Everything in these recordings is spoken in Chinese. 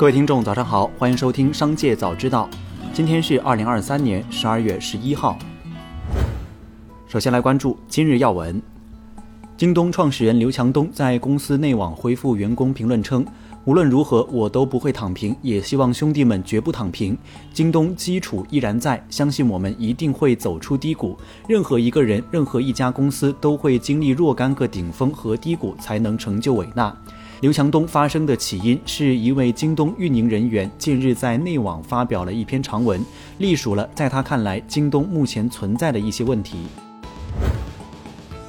各位听众，早上好，欢迎收听《商界早知道》。今天是二零二三年十二月十一号。首先来关注今日要闻。京东创始人刘强东在公司内网回复员工评论称：“无论如何，我都不会躺平，也希望兄弟们绝不躺平。京东基础依然在，相信我们一定会走出低谷。任何一个人，任何一家公司都会经历若干个顶峰和低谷，才能成就伟大。”刘强东发声的起因是一位京东运营人员近日在内网发表了一篇长文，隶属了在他看来京东目前存在的一些问题。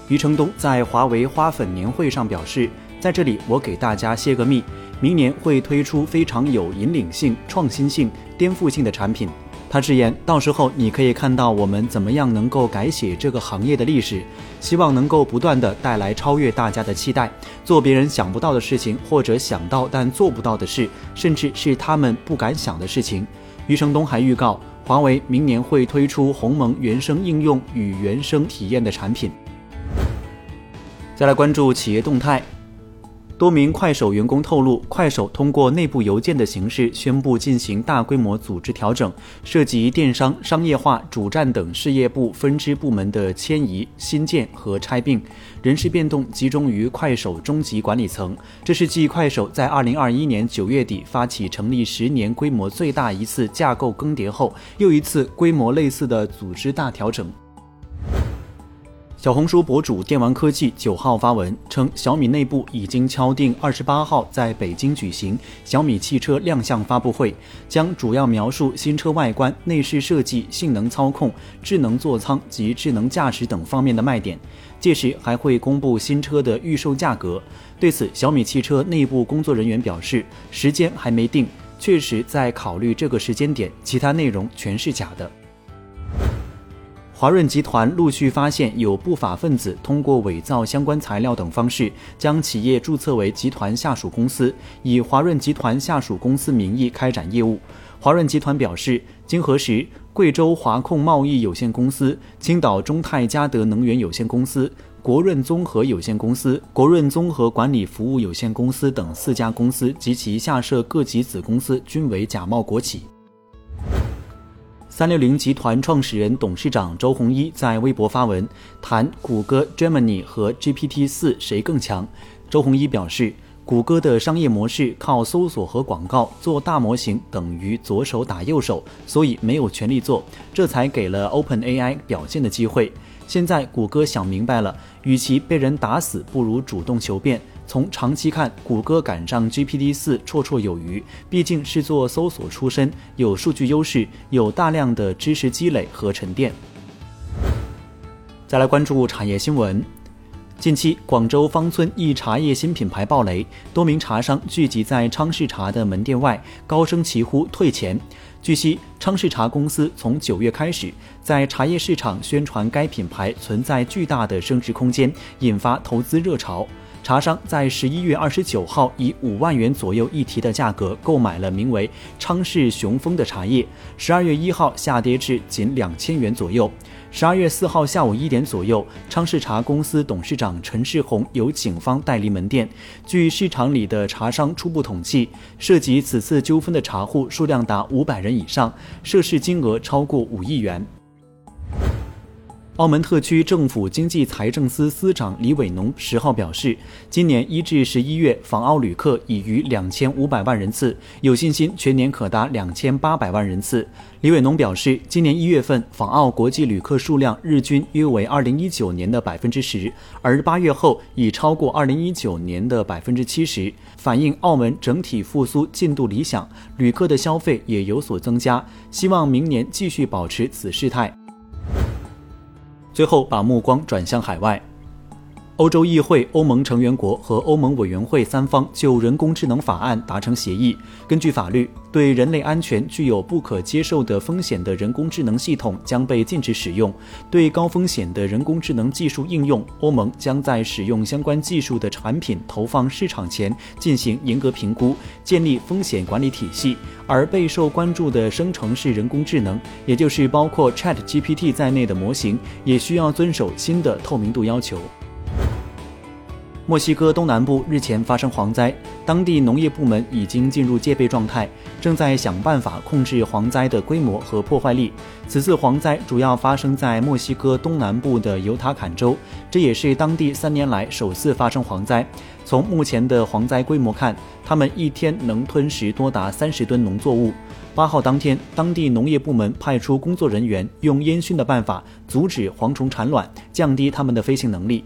余承东在华为花粉年会上表示，在这里我给大家泄个密，明年会推出非常有引领性、创新性、颠覆性的产品。他直言，到时候你可以看到我们怎么样能够改写这个行业的历史，希望能够不断的带来超越大家的期待，做别人想不到的事情，或者想到但做不到的事，甚至是他们不敢想的事情。余承东还预告，华为明年会推出鸿蒙原生应用与原生体验的产品。再来关注企业动态。多名快手员工透露，快手通过内部邮件的形式宣布进行大规模组织调整，涉及电商、商业化、主站等事业部分支部门的迁移、新建和拆并，人事变动集中于快手中级管理层。这是继快手在2021年9月底发起成立十年规模最大一次架构更迭后，又一次规模类似的组织大调整。小红书博主电玩科技九号发文称，小米内部已经敲定二十八号在北京举行小米汽车亮相发布会，将主要描述新车外观、内饰设计、性能操控、智能座舱及智能驾驶等方面的卖点。届时还会公布新车的预售价格。对此，小米汽车内部工作人员表示，时间还没定，确实在考虑这个时间点，其他内容全是假的。华润集团陆续发现有不法分子通过伪造相关材料等方式，将企业注册为集团下属公司，以华润集团下属公司名义开展业务。华润集团表示，经核实，贵州华控贸易有限公司、青岛中泰嘉德能源有限公司、国润综合有限公司、国润综合管理服务有限公司等四家公司及其下设各级子公司均为假冒国企。三六零集团创始人、董事长周鸿祎在微博发文谈谷歌 Gemini 和 GPT 四谁更强。周鸿祎表示，谷歌的商业模式靠搜索和广告，做大模型等于左手打右手，所以没有权力做，这才给了 OpenAI 表现的机会。现在谷歌想明白了，与其被人打死，不如主动求变。从长期看，谷歌赶上 GPT 四绰绰有余，毕竟是做搜索出身，有数据优势，有大量的知识积累和沉淀。再来关注产业新闻。近期，广州芳村一茶叶新品牌爆雷，多名茶商聚集在昌氏茶的门店外，高声齐呼退钱。据悉，昌氏茶公司从九月开始在茶叶市场宣传该品牌存在巨大的升值空间，引发投资热潮。茶商在十一月二十九号以五万元左右一提的价格购买了名为“昌氏雄风”的茶叶，十二月一号下跌至仅两千元左右。十二月四号下午一点左右，昌氏茶公司董事长陈世宏由警方带离门店。据市场里的茶商初步统计，涉及此次纠纷的茶户数量达五百人以上，涉事金额超过五亿元。澳门特区政府经济财政司司长李伟农十号表示，今年一至十一月访澳旅客已逾两千五百万人次，有信心全年可达两千八百万人次。李伟农表示，今年一月份访澳国际旅客数量日均约为二零一九年的百分之十，而八月后已超过二零一九年的百分之七十，反映澳门整体复苏进度理想，旅客的消费也有所增加。希望明年继续保持此势态。最后，把目光转向海外。欧洲议会、欧盟成员国和欧盟委员会三方就人工智能法案达成协议。根据法律，对人类安全具有不可接受的风险的人工智能系统将被禁止使用。对高风险的人工智能技术应用，欧盟将在使用相关技术的产品投放市场前进行严格评估，建立风险管理体系。而备受关注的生成式人工智能，也就是包括 Chat GPT 在内的模型，也需要遵守新的透明度要求。墨西哥东南部日前发生蝗灾，当地农业部门已经进入戒备状态，正在想办法控制蝗灾的规模和破坏力。此次蝗灾主要发生在墨西哥东南部的尤塔坎州，这也是当地三年来首次发生蝗灾。从目前的蝗灾规模看，他们一天能吞食多达三十吨农作物。八号当天，当地农业部门派出工作人员用烟熏的办法阻止蝗虫产卵，降低它们的飞行能力。